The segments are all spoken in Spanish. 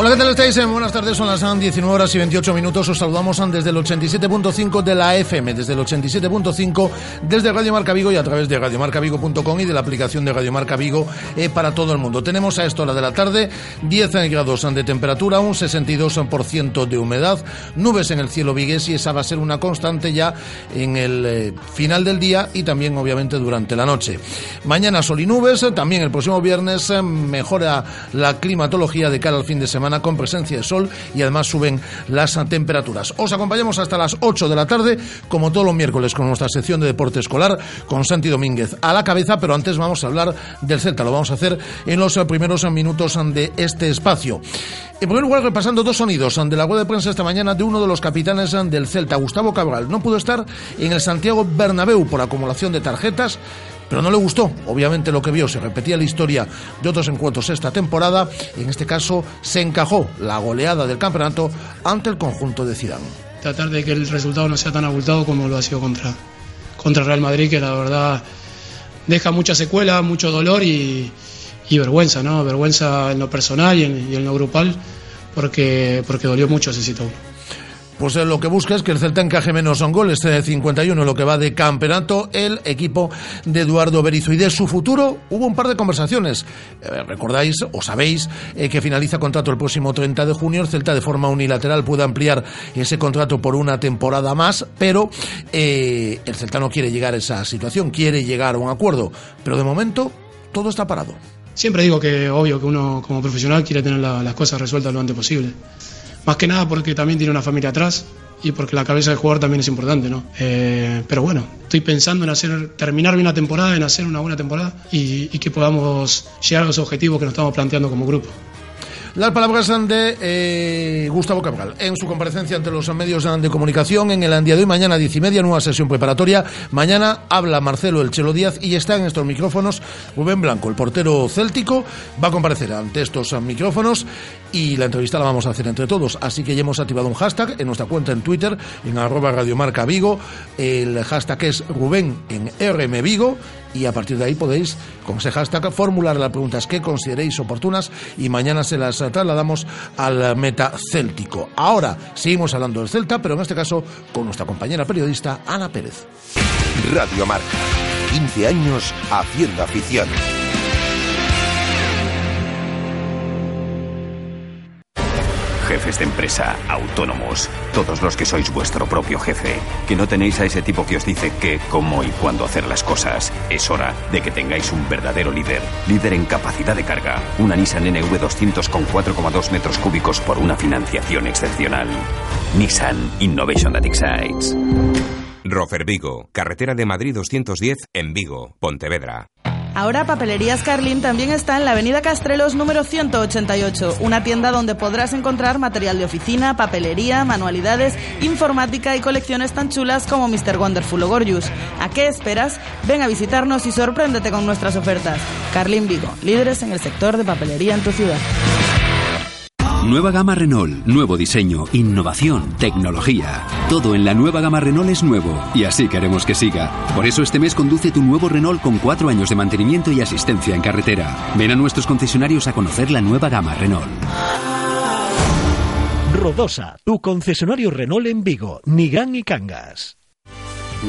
Hola, ¿qué tal estáis? Eh, buenas tardes, son las 19 horas y 28 minutos. Os saludamos desde el 87.5 de la FM, desde el 87.5, desde Radio Marca Vigo y a través de radiomarcavigo.com y de la aplicación de Radio Marca Vigo eh, para todo el mundo. Tenemos a esta hora de la tarde 10 grados de temperatura, un 62% de humedad, nubes en el cielo vigués y esa va a ser una constante ya en el eh, final del día y también obviamente durante la noche. Mañana sol y nubes, también el próximo viernes mejora la climatología de cara al fin de semana con presencia de sol y además suben las temperaturas. Os acompañamos hasta las 8 de la tarde, como todos los miércoles, con nuestra sección de deporte escolar, con Santi Domínguez a la cabeza, pero antes vamos a hablar del Celta. Lo vamos a hacer en los primeros minutos de este espacio. En primer lugar, repasando dos sonidos de la web de prensa esta mañana de uno de los capitanes del Celta, Gustavo Cabral. No pudo estar en el Santiago Bernabéu por acumulación de tarjetas pero no le gustó, obviamente, lo que vio. Se repetía la historia de otros encuentros esta temporada y en este caso se encajó la goleada del campeonato ante el conjunto de Zidane. Tratar de que el resultado no sea tan abultado como lo ha sido contra, contra Real Madrid, que la verdad deja mucha secuela, mucho dolor y, vergüenza, ¿no? Vergüenza en lo personal y en, lo grupal, porque, porque dolió mucho ese sitio pues eh, lo que busca es que el Celta encaje menos en goles, de 51 lo que va de campeonato, el equipo de Eduardo Berizzo. Y de su futuro hubo un par de conversaciones. Eh, recordáis o sabéis eh, que finaliza contrato el próximo 30 de junio. El Celta de forma unilateral puede ampliar ese contrato por una temporada más, pero el Celta no quiere llegar a esa situación, quiere llegar a un acuerdo. Pero de momento todo está parado. Siempre digo que obvio que uno como profesional quiere tener las cosas resueltas lo antes posible. Más que nada porque también tiene una familia atrás y porque la cabeza del jugador también es importante, ¿no? Eh, pero bueno, estoy pensando en hacer, terminar bien la temporada, en hacer una buena temporada y que podamos llegar a los objetivos que nos estamos planteando como grupo. Las palabras de eh, Gustavo Cabral en su comparecencia ante los medios de comunicación en el día de hoy, mañana diez y media, nueva sesión preparatoria. Mañana habla Marcelo El Chelo Díaz y está en estos micrófonos Rubén Blanco, el portero céltico, va a comparecer ante estos micrófonos y la entrevista la vamos a hacer entre todos. Así que ya hemos activado un hashtag en nuestra cuenta en Twitter, en arroba radiomarca Vigo. El hashtag es Rubén en RM Vigo y a partir de ahí podéis, con ese hashtag, formular las preguntas que consideréis oportunas y mañana se las trasladamos al meta céltico. Ahora seguimos hablando del Celta, pero en este caso con nuestra compañera periodista Ana Pérez. Radio Marca, 15 años haciendo afición. Jefes de empresa, autónomos, todos los que sois vuestro propio jefe, que no tenéis a ese tipo que os dice qué, cómo y cuándo hacer las cosas. Es hora de que tengáis un verdadero líder, líder en capacidad de carga, una Nissan NV200 con 4,2 metros cúbicos por una financiación excepcional. Nissan Innovation That Excites. Rofer Vigo, carretera de Madrid 210 en Vigo, Pontevedra. Ahora Papelerías Carlin también está en la Avenida Castrelos número 188, una tienda donde podrás encontrar material de oficina, papelería, manualidades, informática y colecciones tan chulas como Mr. Wonderful o Gorgeous. ¿A qué esperas? Ven a visitarnos y sorpréndete con nuestras ofertas. Carlin Vigo, líderes en el sector de papelería en tu ciudad. Nueva gama Renault, nuevo diseño, innovación, tecnología. Todo en la nueva gama Renault es nuevo y así queremos que siga. Por eso este mes conduce tu nuevo Renault con cuatro años de mantenimiento y asistencia en carretera. Ven a nuestros concesionarios a conocer la nueva gama Renault. Rodosa, tu concesionario Renault en Vigo, Nigán y Cangas.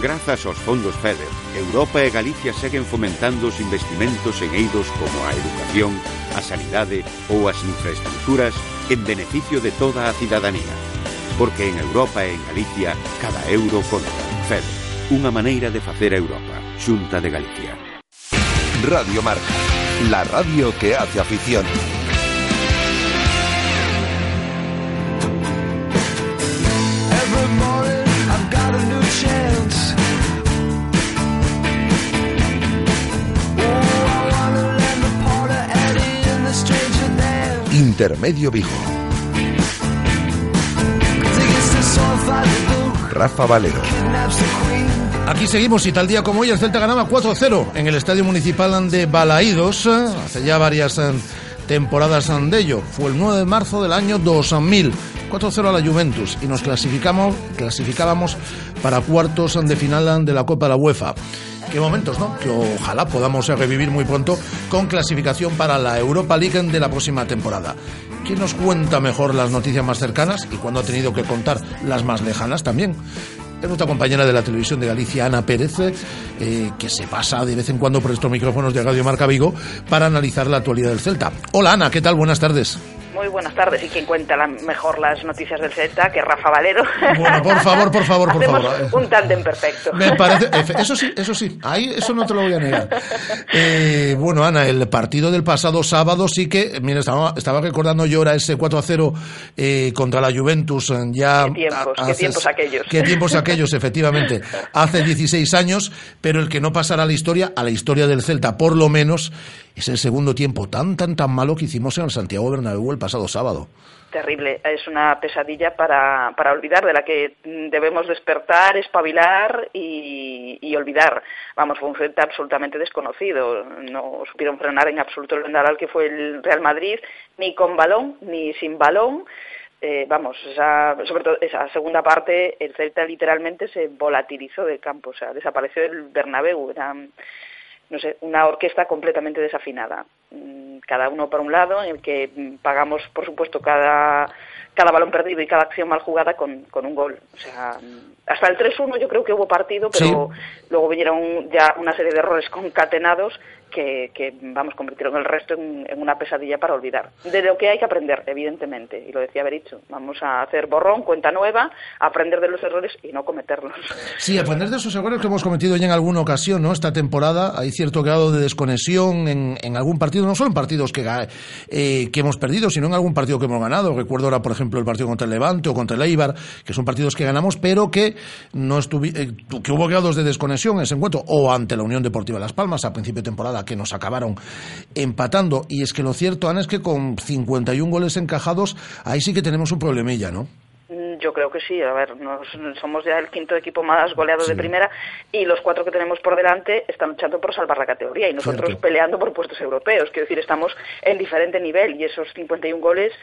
Grazas aos fondos FEDER, Europa e Galicia seguen fomentando os investimentos en eidos como a educación, a sanidade ou as infraestructuras en beneficio de toda a cidadanía. Porque en Europa e en Galicia cada euro conta. FEDER, unha maneira de facer a Europa. Xunta de Galicia. Radio Marca, la radio que hace afición. Intermedio Vigo. Rafa Valero. Aquí seguimos y tal día como hoy el Celta ganaba 4-0 en el Estadio Municipal de Balaídos, hace ya varias eh, temporadas de ello. Fue el 9 de marzo del año 2000. 4-0 a la Juventus y nos clasificamos, clasificábamos para cuartos de final de la Copa de la UEFA. Qué momentos, ¿no? Que ojalá podamos revivir muy pronto con clasificación para la Europa League de la próxima temporada. ¿Quién nos cuenta mejor las noticias más cercanas y cuando ha tenido que contar las más lejanas también? Es nuestra compañera de la televisión de Galicia, Ana Pérez, eh, que se pasa de vez en cuando por estos micrófonos de Radio Marca Vigo para analizar la actualidad del Celta. Hola Ana, ¿qué tal? Buenas tardes. Muy buenas tardes. Y quien cuenta mejor las noticias del Celta, que Rafa Valero. Bueno, por favor, por favor, por favor. Un tándem perfecto. Me parece, eso sí, eso sí, ahí eso no te lo voy a negar. Eh, bueno, Ana, el partido del pasado sábado sí que, mira, estaba, estaba recordando yo ahora ese 4 a 0 eh, contra la Juventus. Eh, ya qué tiempos, qué tiempos aquellos. Qué tiempos aquellos, efectivamente. Hace 16 años, pero el que no pasará a la historia, a la historia del Celta, por lo menos, es el segundo tiempo tan, tan, tan malo que hicimos en el Santiago Bernabéu el pasado sábado. Terrible, es una pesadilla para, para olvidar, de la que debemos despertar, espabilar y, y olvidar. Vamos, fue un frente absolutamente desconocido. No supieron frenar en absoluto el vendaval que fue el Real Madrid, ni con balón, ni sin balón. Eh, vamos, esa, sobre todo esa segunda parte, el Celta literalmente se volatilizó del campo, o sea, desapareció el Bernabéu. No sé, una orquesta completamente desafinada. Mm, cada uno por un lado, en el que mm, pagamos, por supuesto, cada, cada balón perdido y cada acción mal jugada con, con un gol. O sea, mm, hasta el 3-1 yo creo que hubo partido, pero luego vinieron ya una serie de errores concatenados que, que vamos, convirtieron el resto en, una pesadilla para olvidar. De lo que hay que aprender, evidentemente, y lo decía Bericho, vamos a hacer borrón, cuenta nueva, aprender de los errores y no cometerlos. Sí, aprender de esos errores que hemos cometido ya en alguna ocasión, ¿no? Esta temporada hay cierto grado de desconexión en, algún partido, no solo en partidos que, eh, que hemos perdido, sino en algún partido que hemos ganado. Recuerdo ahora, por ejemplo, el partido contra el Levante o contra el Eibar, que son partidos que ganamos, pero que no eh, que hubo grados de desconexión en ese encuentro, o ante la Unión Deportiva Las Palmas a principio de temporada que nos acabaron empatando. Y es que lo cierto, Ana, es que con 51 goles encajados, ahí sí que tenemos un problemilla, ¿no? Mm, yo creo que sí. A ver, somos ya el quinto equipo más goleado de primera y los cuatro que tenemos por delante están luchando por salvar la categoría y nosotros peleando por puestos europeos. Quiero decir, estamos en diferente nivel y esos 51 goles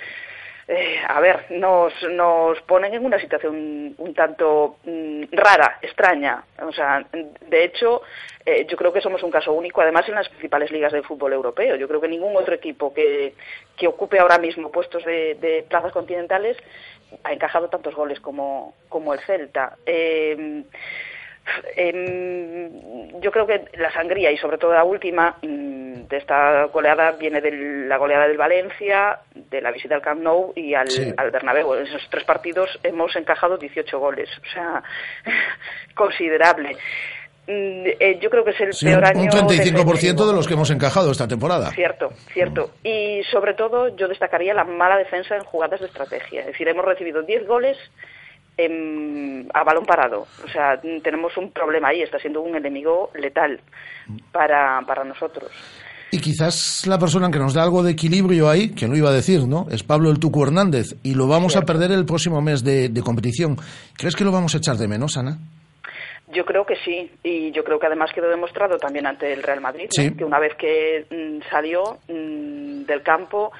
eh, a ver, nos, nos ponen en una situación un tanto mm, rara, extraña. O sea, de hecho, eh, yo creo que somos un caso único, además en las principales ligas de fútbol europeo. Yo creo que ningún otro equipo que, que ocupe ahora mismo puestos de, de plazas continentales ha encajado tantos goles como, como el Celta. Eh, eh, yo creo que la sangría y sobre todo la última mm, de esta goleada viene de la goleada del Valencia, de la visita al Camp Nou y al, al Bernabéu. En esos tres partidos hemos encajado 18 goles, o sea, considerable. Mm, eh, yo creo que es el peor año. Un 35% de los que hemos encajado esta temporada. Cierto, cierto. Y sobre todo yo destacaría la mala defensa en jugadas de estrategia. Es decir, hemos recibido 10 goles a balón parado. O sea, tenemos un problema ahí, está siendo un enemigo letal para, para nosotros. Y quizás la persona que nos da algo de equilibrio ahí, que no iba a decir, ¿no? Es Pablo el Tucu Hernández, y lo vamos a perder el próximo mes de, competición. ¿Crees que lo vamos a echar de menos, Ana? Yo creo que sí, y yo creo que además quedó demostrado también ante el Real Madrid, que una vez que mm, salió mm, del campo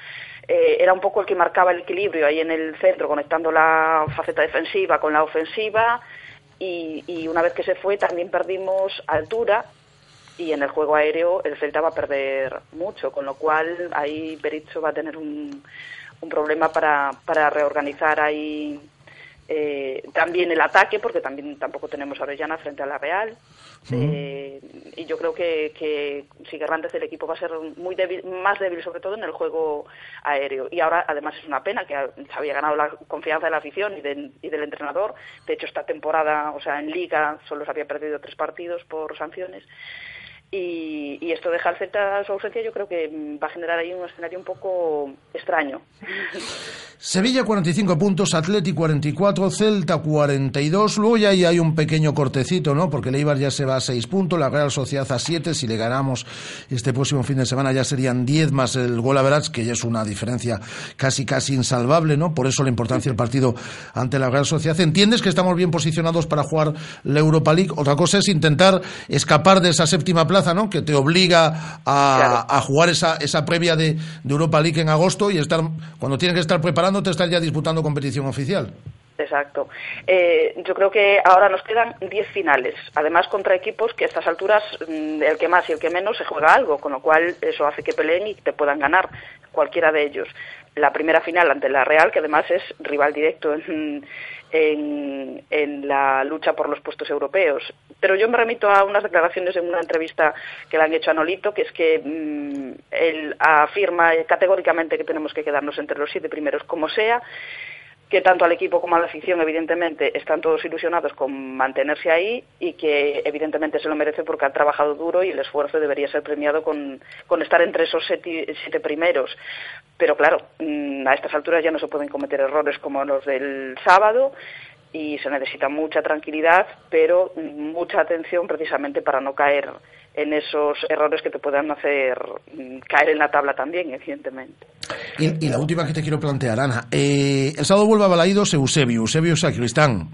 eh, era un poco el que marcaba el equilibrio ahí en el centro, conectando la faceta defensiva con la ofensiva. Y, una vez que se fue también perdimos altura y en el juego aéreo el Celta va a perder mucho, con lo cual ahí Berizzo va a tener un, un problema para, para reorganizar ahí eh, también el ataque, porque también tampoco tenemos a Orellana frente a la Real. Eh, y yo creo que, que si Guerrantes del equipo va a ser muy débil, más débil sobre todo en el juego aéreo. Y ahora además es una pena que se había ganado la confianza de la afición y, y del entrenador. De hecho esta temporada, o sea, en liga solo se había perdido tres partidos por sanciones. Y, esto deja al Celta su ausencia, yo creo que va a generar ahí un escenario un poco extraño. Sevilla 45 puntos, Atleti 44, Celta 42. Luego ya hay un pequeño cortecito, ¿no? Porque el Eibar ya se va a 6 puntos, la Real Sociedad a 7. Si le ganamos este próximo fin de semana ya serían 10 más el gol a Verats, que ya es una diferencia casi casi insalvable, ¿no? Por eso la importancia del partido ante la Real Sociedad. ¿Entiendes que estamos bien posicionados para jugar la Europa League? Otra cosa es intentar escapar de esa séptima plaza que te obliga a, jugar esa, esa previa de, Europa League en agosto y estar cuando tienes que estar preparándote, estar ya disputando competición oficial. Exacto. Eh, yo creo que ahora nos quedan 10 finales, además contra equipos que a estas alturas mm, el que más y el que menos se juega algo, con lo cual eso hace que peleen y te puedan ganar cualquiera de ellos. La primera final ante la Real, que además es rival directo en, en, la lucha por los puestos europeos. Pero yo me remito a unas declaraciones en una entrevista que le han hecho a Nolito, que es que mm, él afirma categóricamente que tenemos que quedarnos entre los siete primeros como sea que tanto al equipo como a la afición, evidentemente, están todos ilusionados con mantenerse ahí y que, evidentemente, se lo merece porque han trabajado duro y el esfuerzo debería ser premiado con, con estar entre esos siete, primeros. Pero, claro, mm, a estas alturas ya no se pueden cometer errores como los del sábado y se necesita mucha tranquilidad, pero mucha atención precisamente para no caer en esos errores que te puedan hacer mm, caer en la tabla también, evidentemente. Y, la última que te quiero plantear, Ana. Eh, el sábado vuelve a Balaídos Eusebio, Eusebio Sacristán.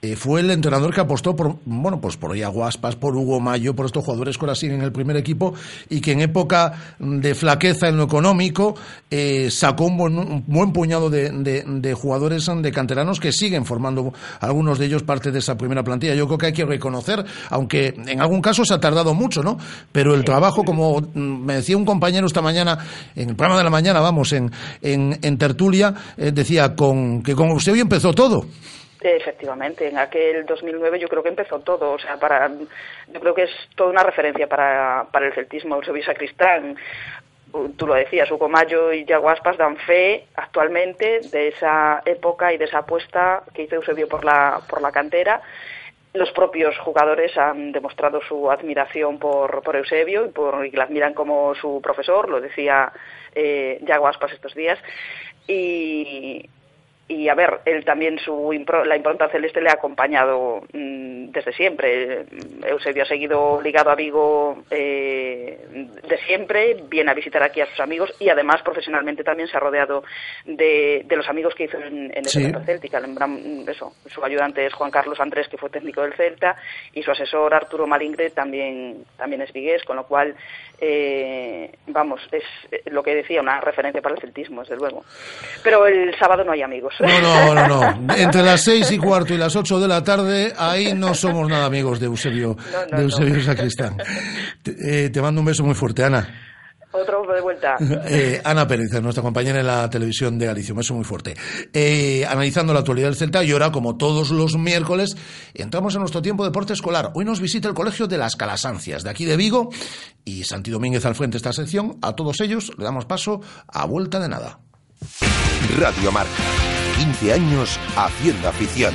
Eh, fue el entrenador que apostó por, bueno, pues por Iaguaspas, por Hugo Mayo, por estos jugadores que ahora siguen en el primer equipo y que en época de flaqueza en lo económico eh, sacó un buen, puñado de, jugadores de canteranos que siguen formando algunos de ellos parte de esa primera plantilla. Yo creo que hay que reconocer, aunque en algún caso se ha tardado mucho, ¿no? Pero el trabajo, como me decía un compañero esta mañana, en el programa de la mañana, vamos, en, en, tertulia, eh, decía con, que con Eusebio empezó todo. Efectivamente, en aquel 2009 yo creo que empezó todo, o sea, para, yo creo que es toda una referencia para, para el celtismo, Eusebio Sacristán, tú lo decías, Hugo Mayo y Yaguaspas dan fe actualmente de esa época y de esa apuesta que hizo Eusebio por la, por la cantera. Los propios jugadores han demostrado su admiración por, por Eusebio y, por, y la admiran como su profesor, lo decía eh, Yaguaspas estos días. Y, y a ver, él también su la impronta celeste le ha acompañado mm, desde siempre. Eusebio ha seguido ligado a Vigo eh, de siempre, viene a visitar aquí a sus amigos y además profesionalmente también se ha rodeado de, de los amigos que hizo en, el Celta Céltica. Eso, su ayudante es Juan Carlos Andrés, que fue técnico del Celta, y su asesor Arturo Malingre también, también es vigués, con lo cual, eh, vamos, es eh, lo que decía, una referencia para el celtismo, desde luego. Pero el sábado no hay amigos. No, no, no, no. Entre las seis y cuarto y las ocho de la tarde, ahí no somos nada amigos de Eusebio, de Eusebio Sacristán. Eh, te, mando un beso muy fuerte, Ana. Otro de vuelta. Eh, Ana Pérez, nuestra compañera en la televisión de Galicia, un beso muy fuerte. Eh, analizando la actualidad del Celta y ahora, como todos los miércoles, entramos en nuestro tiempo de deporte escolar. Hoy nos visita el Colegio de las Calasancias, de aquí de Vigo, y Santi Domínguez al frente de esta sección. A todos ellos le damos paso a vuelta de nada. Radio Marca. 15 años haciendo afición.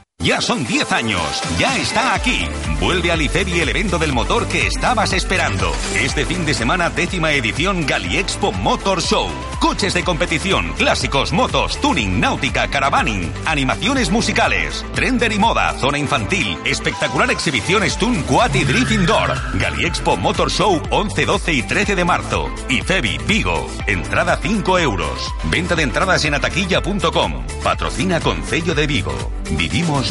Ya son 10 años, ya está aquí. Vuelve a Liceri el evento del motor que estabas esperando. Este fin de semana, décima edición Galiexpo Motor Show. Coches de competición, clásicos, motos, tuning, náutica, caravaning, animaciones musicales, trender y moda, zona infantil, espectacular exhibición Stun Quad y Drift Indoor. Galiexpo Motor Show 11, 12 y 13 de marzo. Y Febi, Vigo. Entrada 5 euros. Venta de entradas en ataquilla.com. Patrocina con sello de Vigo. Vivimos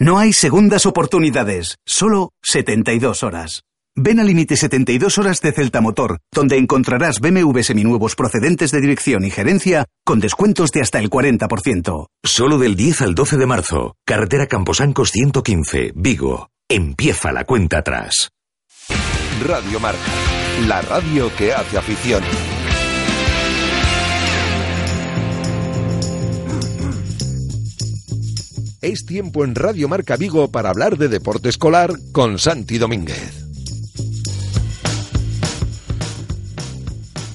No hay segundas oportunidades, solo 72 horas. Ven al límite 72 horas de Celta Motor, donde encontrarás BMW seminuevos procedentes de dirección y gerencia con descuentos de hasta el 40%. Solo del 10 al 12 de marzo, carretera Camposancos 115, Vigo. Empieza la cuenta atrás. Radio Marca, la radio que hace afición. Es tiempo en Radio Marca Vigo para hablar de deporte escolar con Santi Domínguez.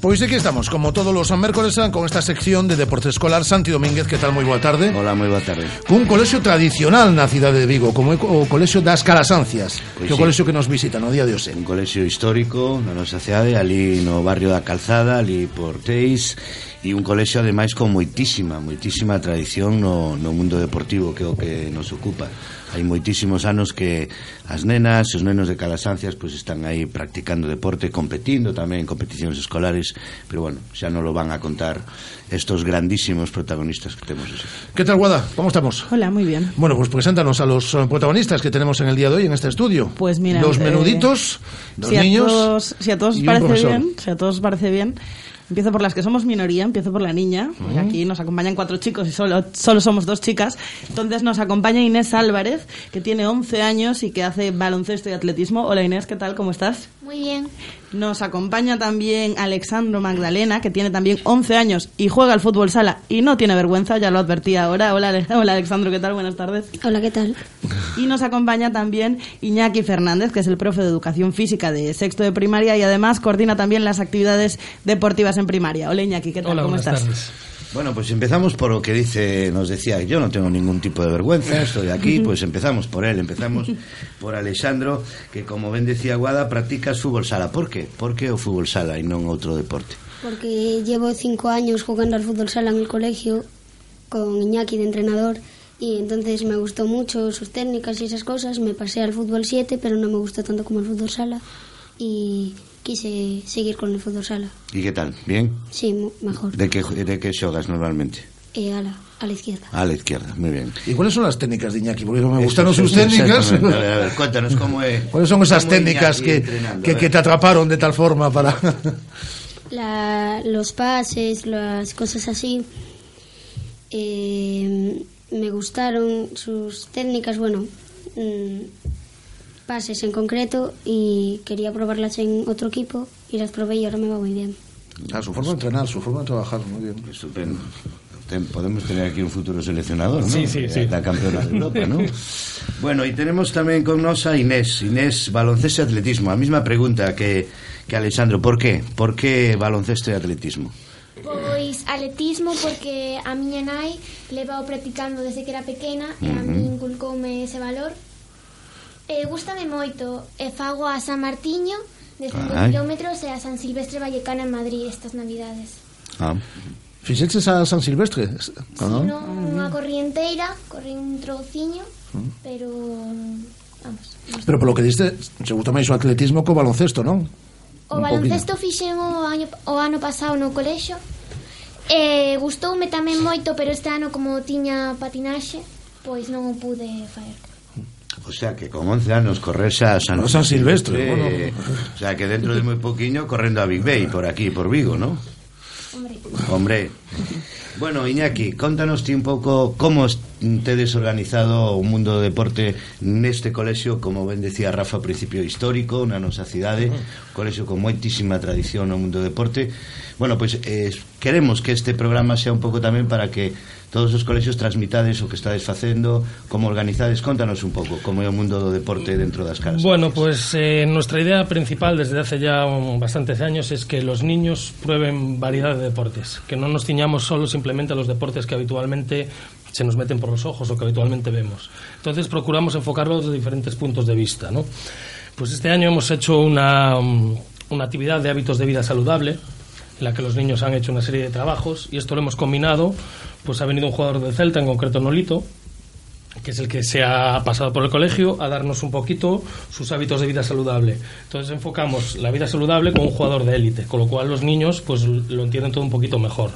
Pois aquí estamos, como todos os mércores eh, con esta sección de deporte escolar. Santi Domínguez, que tal? Moi boa tarde. Hola, moi boa tarde. Cun colexio tradicional na cidade de Vigo Como é o colexio das Calasancias pois Que é o sí. colexio que nos visita no día de hoxe. Un colexio histórico na nosa cidade Ali no barrio da Calzada, ali por Teis E un colexio ademais con moitísima, moitísima tradición no, no mundo deportivo que é o que nos ocupa. Hai moitísimos anos que as nenas, os nenos de Calasancias pois están aí practicando deporte, competindo tamén en competicións escolares, pero bueno, xa non lo van a contar estos grandísimos protagonistas que temos. ¿Qué tal, Guada? ¿Cómo estamos? Hola, muy bien. Bueno, pues preséntanos a los eh, protagonistas que tenemos en el día de hoy en este estudio. Pues mira, dos eh, menuditos, dos si niños. A todos, si a todos parece bien, si a todos parece bien, Empiezo por las que somos minoría, empiezo por la niña. porque Aquí nos acompañan cuatro chicos y solo, solo somos dos chicas. Entonces nos acompaña Inés Álvarez, que tiene 11 años y que hace baloncesto y atletismo. Hola Inés, ¿qué tal? ¿Cómo estás? Muy bien. Nos acompaña también Alexandro Magdalena, que tiene también 11 años y juega al fútbol sala y no tiene vergüenza, ya lo advertí ahora. Hola, hola Alexandro, ¿qué tal? Buenas tardes. Hola, ¿qué tal? Y nos acompaña también Iñaki Fernández, que es el profe de educación física de sexto de primaria y además coordina también las actividades deportivas en primaria. Hola Iñaki, ¿qué tal? Hola, ¿Cómo buenas estás? tardes. Bueno, pues empezamos por lo que dice, nos decía, yo no tengo ningún tipo de vergüenza, estoy aquí, pues empezamos por él, empezamos por Alexandro, que como ben decía Guada, practicas fútbol sala. ¿Por qué? ¿Por qué o fútbol sala y non outro deporte? Porque llevo cinco años jugando al fútbol sala en el colegio con Iñaki de entrenador y entonces me gustó mucho sus técnicas y esas cosas. Me pasé al fútbol 7, pero no me gustó tanto como el fútbol sala y quise seguir con el fútbol sala. ¿Y qué tal? ¿Bien? Sí, mejor. De que, de xogas normalmente? Eh, a, la, a la izquierda. A la izquierda, muy bien. ¿Y cuáles son las técnicas de Iñaki? Porque me Eso, gustaron sus técnicas. A ver, a ver, cuéntanos cómo es. ¿Cuáles son esas técnicas que, que, te atraparon de tal forma para... La- los pases, las cosas así. eh, me gustaron sus técnicas, bueno, mm, pases en concreto y quería probarlas en otro equipo y las probé y ahora me va muy bien. Ah, su forma de entrenar, su forma de trabajar, muy bien. Estupendo. Podemos tener aquí un futuro seleccionador, ¿no? Sí, sí, sí. La campeona de Europa, ¿no? bueno, y tenemos tamén con nos a Inés. Inés, baloncesto e atletismo. A mesma pregunta que, que Alexandro. ¿Por qué? ¿Por qué baloncesto e atletismo? Pois atletismo porque a miña nai levao practicando desde que era pequena e a mí inculcoume ese valor. Eh, gustame moito e fago a San Martiño de 5 kilómetros e a San Silvestre Vallecana en Madrid estas navidades. Ah. Fixeches a San Silvestre? Sí, non, no, unha corrienteira, corri un trociño, mm. pero... Vamos. Pero polo que diste, se gusta máis o atletismo co baloncesto, non? O un baloncesto fixemo o ano, o ano pasado no colexo, E eh, gustoume tamén moito, pero este ano como tiña patinaxe, pois non o pude facer. O sea, que con 11 anos correrse a San, A San Silvestre, bueno. O sea, que dentro de moi poquinho correndo a Big Bay, por aquí, por Vigo, ¿no? Hombre Hombre. Bueno, Iñaki, contanos ti un pouco como es- tedes organizado o mundo do deporte neste colexio, como ben decía Rafa, principio histórico, na nosa cidade, colexio con moitísima tradición no mundo do deporte. Bueno, pois eh, queremos que este programa sea un pouco tamén para que todos os colexios transmitades o que estades facendo, como organizades, contanos un pouco como é o mundo do deporte dentro das casas. Bueno, pues eh, nuestra idea principal desde hace ya bastantes años es que los niños prueben variedad de deportes, que no nos ciñamos solo simplemente a los deportes que habitualmente se nos meten por los ojos o que habitualmente vemos. Entonces procuramos enfocarlos de diferentes puntos de vista, ¿no? Pues este año hemos hecho una actividad de hábitos de vida saludable en la que los niños han hecho una serie de trabajos y esto lo hemos combinado, pues ha venido un jugador del Celta, en concreto Nolito, que es el que se ha pasado por el colegio, a darnos un poquito sus hábitos de vida saludable. Entonces enfocamos la vida saludable con un jugador de élite, con lo cual los niños pues lo entienden todo un poquito mejor.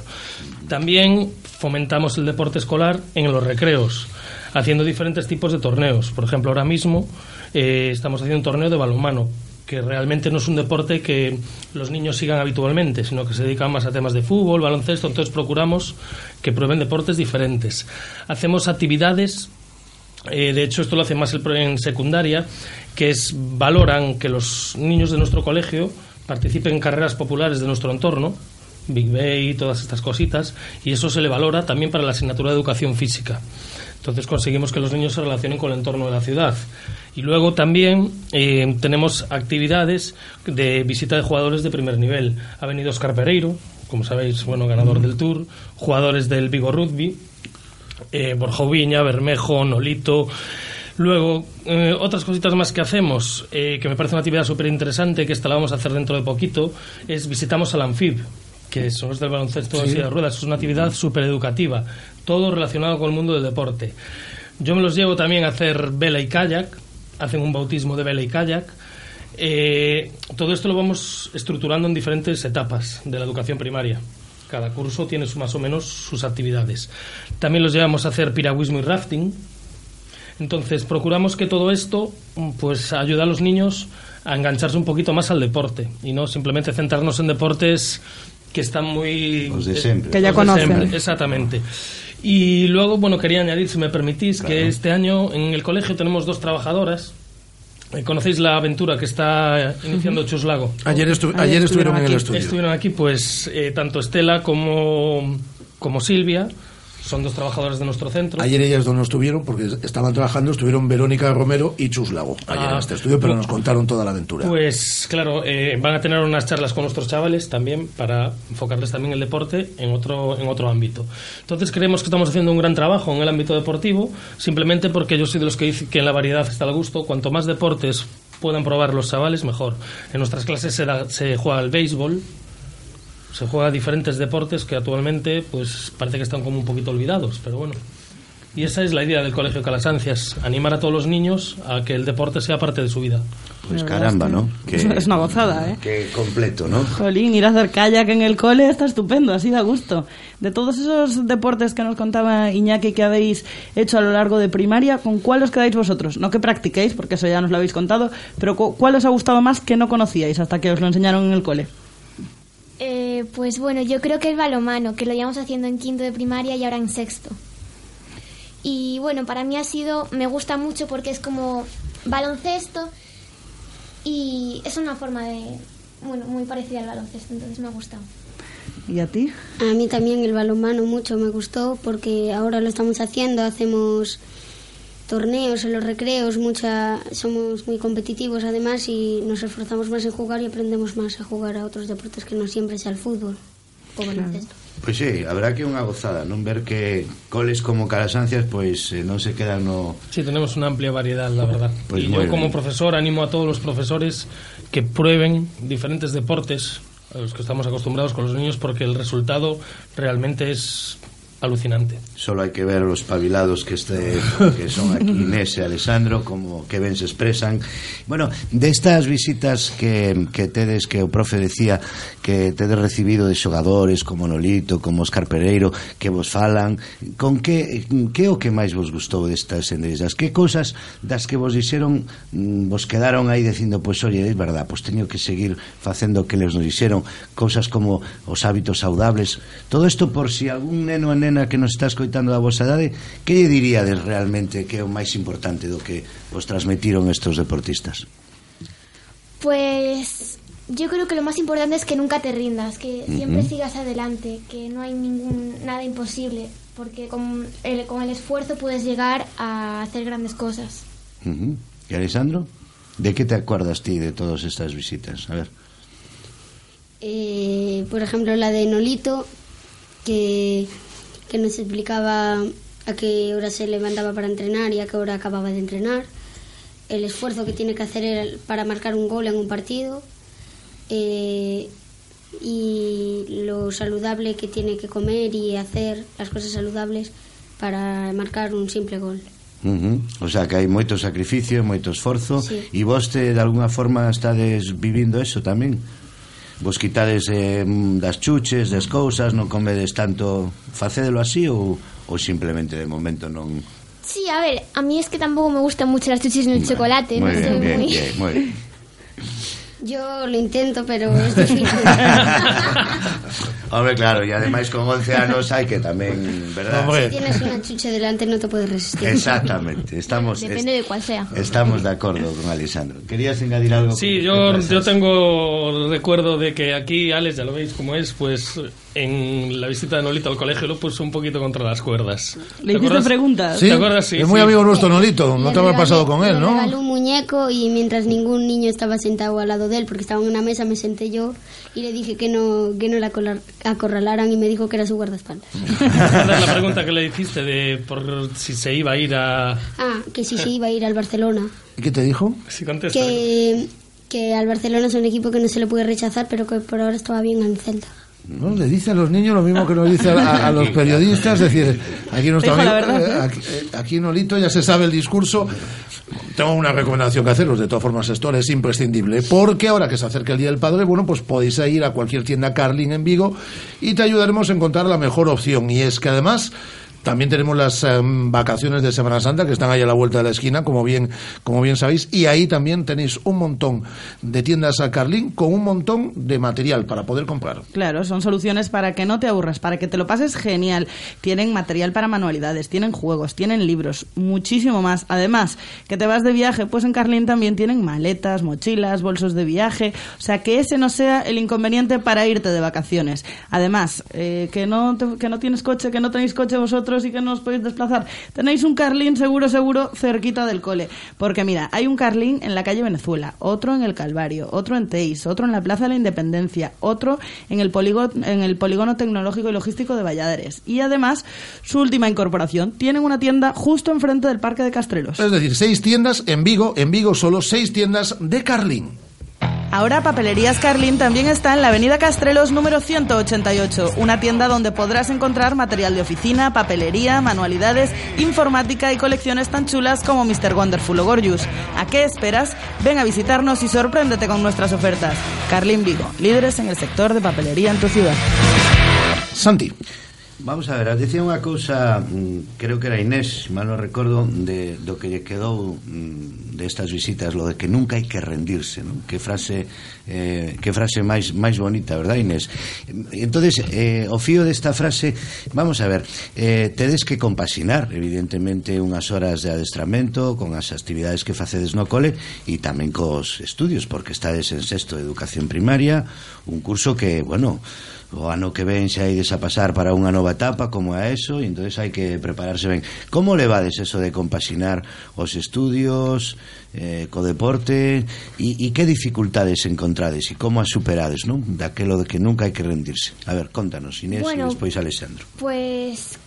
También fomentamos el deporte escolar en los recreos, haciendo diferentes tipos de torneos. Por ejemplo, ahora mismo eh, estamos haciendo un torneo de balonmano, que realmente no es un deporte que los niños sigan habitualmente, sino que se dedican más a temas de fútbol, baloncesto, entonces procuramos que prueben deportes diferentes. Hacemos actividades eh, de hecho, esto lo hace más el, en secundaria, que es valoran que los niños de nuestro colegio participen en carreras populares de nuestro entorno, Big Bay, todas estas cositas, y eso se le valora también para la asignatura de educación física. Entonces conseguimos que los niños se relacionen con el entorno de la ciudad. Y luego también eh, tenemos actividades de visita de jugadores de primer nivel. Ha venido Oscar Pereiro, como sabéis, bueno, ganador del Tour, jugadores del Vigo Rugby, eh, Borja Viña, Bermejo, Nolito. Luego, eh, otras cositas más que hacemos, eh, que me parece una actividad súper interesante, que esta la vamos a hacer dentro de poquito, es visitamos al Anfib, que son los del baloncesto de de ruedas. Es una actividad súper educativa, todo relacionado con el mundo del deporte. Yo me los llevo también a hacer vela y kayak, hacen un bautismo de vela y kayak. Eh, todo esto lo vamos estructurando en diferentes etapas de la educación primaria. Cada curso tiene más o menos sus actividades. También los llevamos a hacer piragüismo y rafting. Entonces, procuramos que todo esto pues ayude a los niños a engancharse un poquito más al deporte y no simplemente centrarnos en deportes que están muy... Los de siempre. Que ya conocen. exactamente. Y luego, bueno, quería añadir, si me permitís, que este año en el colegio tenemos dos trabajadoras. Eh, ¿Conocéis la aventura que está iniciando Chuslago? Ayer, ayer, estuvieron, en el estudio. Estuvieron aquí, pues, eh, tanto Estela como, como Silvia son dos trabajadores de nuestro centro. Ayer ellas no estuvieron porque estaban trabajando, estuvieron Verónica Romero y Chus Lago ayer en ah, este estudio, pero nos contaron toda la aventura. Pues claro, eh, van a tener unas charlas con nuestros chavales también para enfocarles también el deporte en otro, en otro ámbito. Entonces creemos que estamos haciendo un gran trabajo en el ámbito deportivo, simplemente porque yo soy de los que dicen que en la variedad está el gusto. Cuanto más deportes puedan probar los chavales, mejor. En nuestras clases se, se juega al béisbol, se juega diferentes deportes que actualmente pues parece que están como un poquito olvidados, pero bueno. Y esa es la idea del Colegio Calasancias, animar a todos los niños a que el deporte sea parte de su vida. Pues caramba, ¿no? es una gozada, ¿eh? Que completo, ¿no? Jolín, ir a hacer kayak en el cole está estupendo, así da gusto. De todos esos deportes que nos contaba Iñaki que habéis hecho a lo largo de primaria, ¿con cuál os quedáis vosotros? No que practiquéis, porque eso ya nos lo habéis contado, pero ¿cuál os ha gustado más que no conocíais hasta que os lo enseñaron en el cole? Eh, pues bueno, yo creo que el balomano, que lo llevamos haciendo en quinto de primaria y ahora en sexto. Y bueno, para mí ha sido, me gusta mucho porque es como baloncesto y es una forma de, bueno, muy parecida al baloncesto, entonces me ha gustado. ¿Y a ti? A mí también el balonmano mucho me gustó porque ahora lo estamos haciendo, hacemos torneos, en los recreos, mucha, somos muy competitivos además y nos esforzamos más en jugar y aprendemos más a jugar a otros deportes que no siempre sea el fútbol o baloncesto. Pois sí, habrá que unha gozada, non ver que coles como Calasancias pois eh, non se quedan no... Sí, tenemos una amplia variedad, la verdad. Pues y yo como profesor animo a todos los profesores que prueben diferentes deportes a los que estamos acostumbrados con los niños porque el resultado realmente es alucinante. Solo hay que ver los pavilados que, este, que son aquí Inés y Alessandro, como que ben se expresan. Bueno, de estas visitas que, que tedes, que o profe decía, que tedes recibido de xogadores como Nolito, como Oscar Pereiro, que vos falan, con que, que o que máis vos gustou destas enderezas? Que cousas das que vos dixeron mm, vos quedaron aí dicindo, pois, pues, oye, é verdad, pois pues, teño que seguir facendo o que les nos dixeron, cousas como os hábitos saudables, todo isto por si algún neno en neno nena que nos está escoitando da vosa edade, que lle diríades realmente que é o máis importante do que vos transmitiron estos deportistas? Pues yo creo que lo más importante es que nunca te rindas, que siempre uh -huh. sigas adelante, que no hay ningún nada imposible, porque con el, con el esfuerzo puedes llegar a hacer grandes cosas. Uh -huh. ¿Y Alessandro? ¿De qué te acuerdas ti de todas estas visitas? A ver. Eh, por ejemplo, la de Nolito, que que nos explicaba a qué hora se levantaba para entrenar y a qué hora acababa de entrenar, el esfuerzo que tiene que hacer para marcar un gol en un partido eh, y lo saludable que tiene que comer y hacer las cosas saludables para marcar un simple gol. Uh -huh. O sea que hai moito sacrificio, moito esforzo sí. E vos te, de alguna forma estades vivindo eso tamén vos quitades eh, das chuches, das mm. cousas, non comedes tanto, facédelo así ou, ou simplemente de momento non... Sí, a ver, a mí es que tampoco me gustan mucho las chuches ni el chocolate. Muy no bien, bien, muy... bien, muy bien. Yo lo intento, pero es difícil. Hombre, claro, e ademais con 11 anos hai que tamén, verdad? Si tienes una chuche delante no te puedes resistir. Exactamente, estamos Depende de cuál sea. estamos de acuerdo con Alessandro. ¿Querías engadir algo? Sí, ¿Qué yo, yo tengo recuerdo de que aquí, Alex, ya lo veis como es, pues en la visita de Nolito al colegio lo puso un poquito contra las cuerdas. ¿Le ¿Te hiciste acuerdas? preguntas? ¿Te acuerdas? Sí, es muy sí. amigo nuestro Nolito, no Le te habrá pasado con él, ¿no? regalé un muñeco y mientras ningún niño estaba sentado al lado de él, porque estaba en una mesa, me senté yo y le dije que no, que no la acorralaran y me dijo que era su guardaespaldas. ¿Recuerdas la pregunta que le hiciste de por si se iba a ir a... Ah, que si se iba a ir al Barcelona. ¿Y qué te dijo? Si contesta. Que, que al Barcelona es un equipo que no se le puede rechazar, pero que por ahora estaba bien en Celta. ¿No? Le dice a los niños lo mismo que nos dice a, a los periodistas, es decir, aquí nuestro amigo, eh, aquí, eh, ya se sabe el discurso. Tengo una recomendación que haceros, de todas formas esto es imprescindible, porque ahora que se acerca el Día del Padre, bueno, pues podéis ir a cualquier tienda Carling en Vigo y te ayudaremos a encontrar la mejor opción. Y es que además también tenemos las em, vacaciones de Semana Santa que están ahí a la vuelta de la esquina, como bien, como bien sabéis, y ahí también tenéis un montón de tiendas a Carling con un montón de material para poder comprar. Claro, son soluciones para que no te aburras, para que te lo pases genial. Tienen material para manualidades, tienen juegos, tienen libros, muchísimo más. Además, que te vas de viaje, pues en Carlín también tienen maletas, mochilas, bolsos de viaje. O sea, que ese no sea el inconveniente para irte de vacaciones. Además, eh, que, no te- que no tienes coche, que no tenéis coche vosotros y que no os podéis desplazar. Tenéis un Carlín seguro, seguro, cerquita del cole. Porque mira, hay un Carlín en la calle Venezuela, otro en el Calvario, otro en Teis, otro en la Plaza de la Independencia, otro en el, polígono, en el Polígono Tecnológico y Logístico de Valladares. Y además, su última incorporación, tienen una tienda justo enfrente del Parque de Castrelos. Es decir, seis tiendas en Vigo, en Vigo solo seis tiendas de Carlín. Ahora Papelerías Carlín también está en la Avenida Castrelos número 188, una tienda donde podrás encontrar material de oficina, papelería, manualidades, informática y colecciones tan chulas como Mr. Wonderful o Gorgeous. ¿A qué esperas? Ven a visitarnos y sorpréndete con nuestras ofertas. Carlín Vigo, líderes en el sector de papelería en tu ciudad. Santi. Vamos a ver, decía dicía unha cousa, mm, creo que era Inés, mal non recordo, de, do que lle quedou mm, de estas visitas, lo de que nunca hai que rendirse, non? Que frase Eh, que frase máis máis bonita, verdad, Inés? Entonces, eh, o fío desta frase, vamos a ver, eh, tedes que compaxinar, evidentemente, unhas horas de adestramento con as actividades que facedes no cole e tamén cos estudios, porque estades en sexto de educación primaria, un curso que, bueno, o ano que ven xa ides a pasar para unha nova etapa como é eso, e entonces hai que prepararse ben. Como levades eso de compaxinar os estudios, eh, co deporte e, e que dificultades encontrades e como as superades non? daquelo de que nunca hai que rendirse a ver, contanos Inés Bueno. e despois Alexandro Pues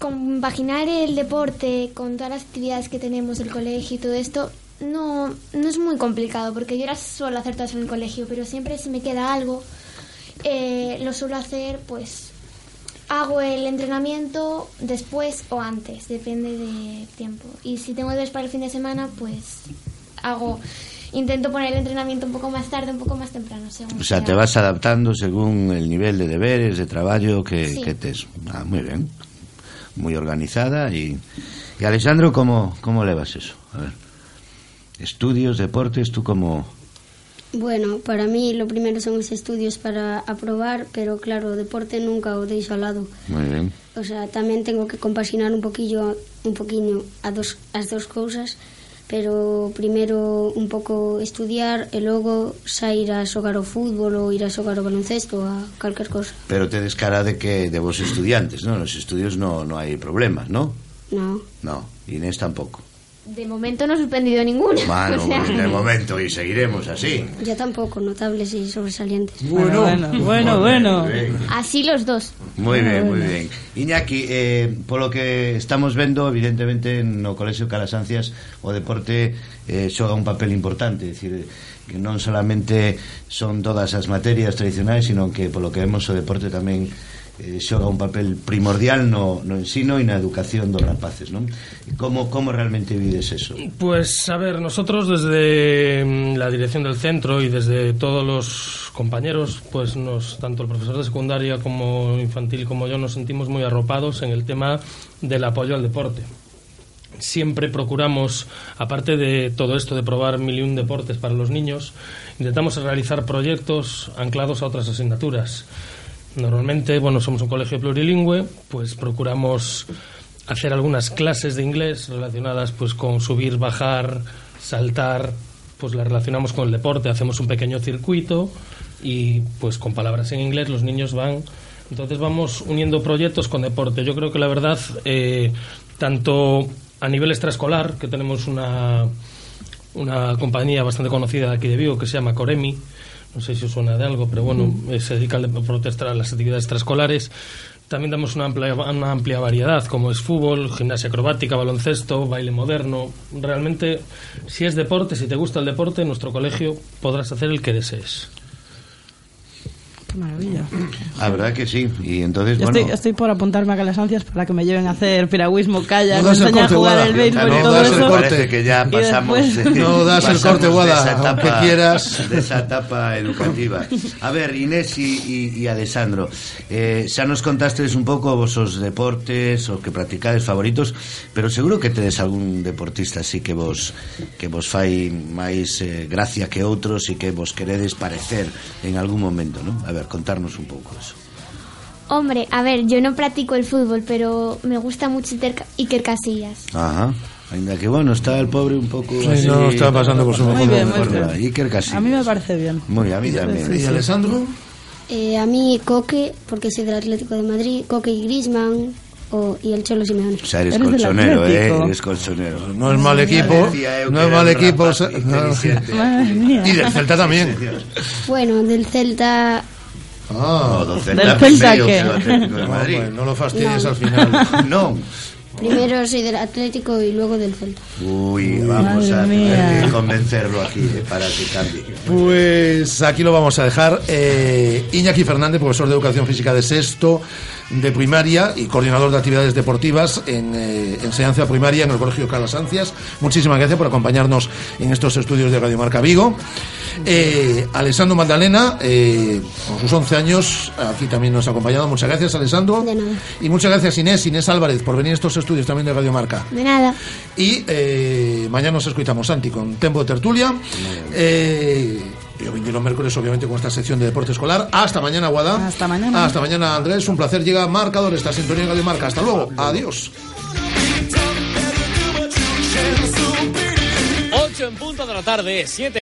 compaginar el deporte con todas las actividades que tenemos del colegio y todo esto no, no es muy complicado porque yo las suelo hacer todas en el colegio, pero siempre si me queda algo eh, lo suelo hacer pues hago el entrenamiento después o antes, depende de tiempo. Y si tengo deberes para el fin de semana, pues hago intento poner el entrenamiento un poco más tarde, un poco más temprano, según o sea, sea. te vas adaptando según el nivel de deberes, de traballo que, Sí. que tes ah, moi ben moi organizada e, e Alexandro, como, como levas eso? A ver estudios, deportes, tú como Bueno, para mí lo primero son os estudios para aprobar, pero claro, o deporte nunca o deixo ao lado. Moi ben. O sea, tamén tengo que compaxinar un poquillo, un poquinho a dos, as dos cousas, pero primeiro un pouco estudiar e logo sair a xogar o fútbol ou ir a xogar o baloncesto a calquer cosa. Pero tedes cara de que de vos estudiantes, non? Nos estudios non no hai problemas, non? No. No, Inés tampouco. De momento no he suspendido ninguna. Bueno, o sea. de momento y seguiremos así. Yo tampoco, notables y sobresalientes. Bueno, bueno, bueno. bueno. Así los dos. Muy bueno, bien, muy bien. Iñaki, eh, polo que estamos vendo, evidentemente, no Colexio Calasancias o deporte eh, xoga un papel importante, é dicir, que non solamente son todas as materias tradicionais, sino que polo que vemos o deporte tamén eh, xoga un papel primordial no, no ensino e na educación dos rapaces, non? Como, como realmente vides eso? Pues a ver, nosotros desde mm, la dirección del centro y desde todos los compañeros, pues nos, tanto el profesor de secundaria como infantil como yo, nos sentimos muy arropados en el tema del apoyo al deporte. Siempre procuramos, aparte de todo esto de probar mil y un deportes para los niños, intentamos realizar proyectos anclados a otras asignaturas. Normalmente, bueno, somos un colegio plurilingüe, pues procuramos hacer algunas clases de inglés relacionadas pues con subir, bajar, saltar, pues las relacionamos con el deporte, hacemos un pequeño circuito y pues con palabras en inglés los niños van entonces vamos uniendo proyectos con deporte. Yo creo que la verdad, eh, tanto a nivel extraescolar, que tenemos una, una compañía bastante conocida aquí de Vigo que se llama Coremi, no sé si os suena de algo, pero bueno, se dedica deporte extra- a las actividades extraescolares. También damos una amplia, una amplia variedad, como es fútbol, gimnasia acrobática, baloncesto, baile moderno. Realmente, si es deporte, si te gusta el deporte, en nuestro colegio podrás hacer el que desees. Qué maravilla. La verdad que sí. Y entonces, Yo bueno... estoy, estoy por apuntarme a las ansias para que me lleven a hacer piragüismo, kayak, No el enseñen a corte, jugar Guada. el béisbol No y todo das el eso. corte. Parece que ya pasamos. después- No das el corte, Guada, de esa aunque etapa- quieras. De esa etapa educativa. A ver, Inés y, y, y Alessandro, eh, xa nos contastes un pouco vos os deportes, os que practicades favoritos, pero seguro que tedes algún deportista así que vos que vos fai máis eh, gracia que outros e que vos queredes parecer en algún momento, ¿no? A ver, contarnos un pouco eso. Hombre, a ver, yo no practico el fútbol, pero me gusta mucho Iker, Casillas. Ajá. Ainda que bueno, está el pobre un pouco Sí, así, no está pasando por su Muy mejor bien, muy momento. Iker Casillas. A mí me parece bien. Muy, a mí también. ¿Y Alessandro? Eh, a mí Coque, porque soy del Atlético de Madrid, Coque y Grisman o, y el Cholo Simeone. O sea, eres, Eres colchonero, ¿eh? Eres colchonero. No es mal equipo, no es mal equipo. no. inteligente. Madre mía. Y del Celta también. Bueno, del Celta Ah, No, ¿Del que Atlético de no, lo fastidies No. al final. No. primero soy del Atlético y luego del Celta. Uy, vamos Madre a que convencerlo aquí eh, para que cambie. Pues aquí lo vamos a dejar. Eh, Iñaki Fernández, profesor de Educación Física de sexto de primaria y coordinador de actividades deportivas en eh, enseñanza primaria en el Colegio Carlos Ancias. Muchísimas gracias por acompañarnos en estos estudios de Radio Marca Vigo. Eh, Alessandro Magdalena, eh, con sus 11 años, aquí también nos ha acompañado. Muchas gracias, Alessandro. De nada. Y muchas gracias, Inés, Inés Álvarez, por venir a estos estudios también de Radio Marca. De nada. Y eh, mañana nos escuchamos, Santi, con Tempo de Tertulia. Yo vendré los miércoles, obviamente, con esta sección de deporte escolar. Hasta mañana, Guada. Hasta mañana. Hasta mañana, Andrés. Un placer. Llega Marcador, esta sintonía de Marca. Hasta luego. Adiós. 8 en punto de la tarde, 7.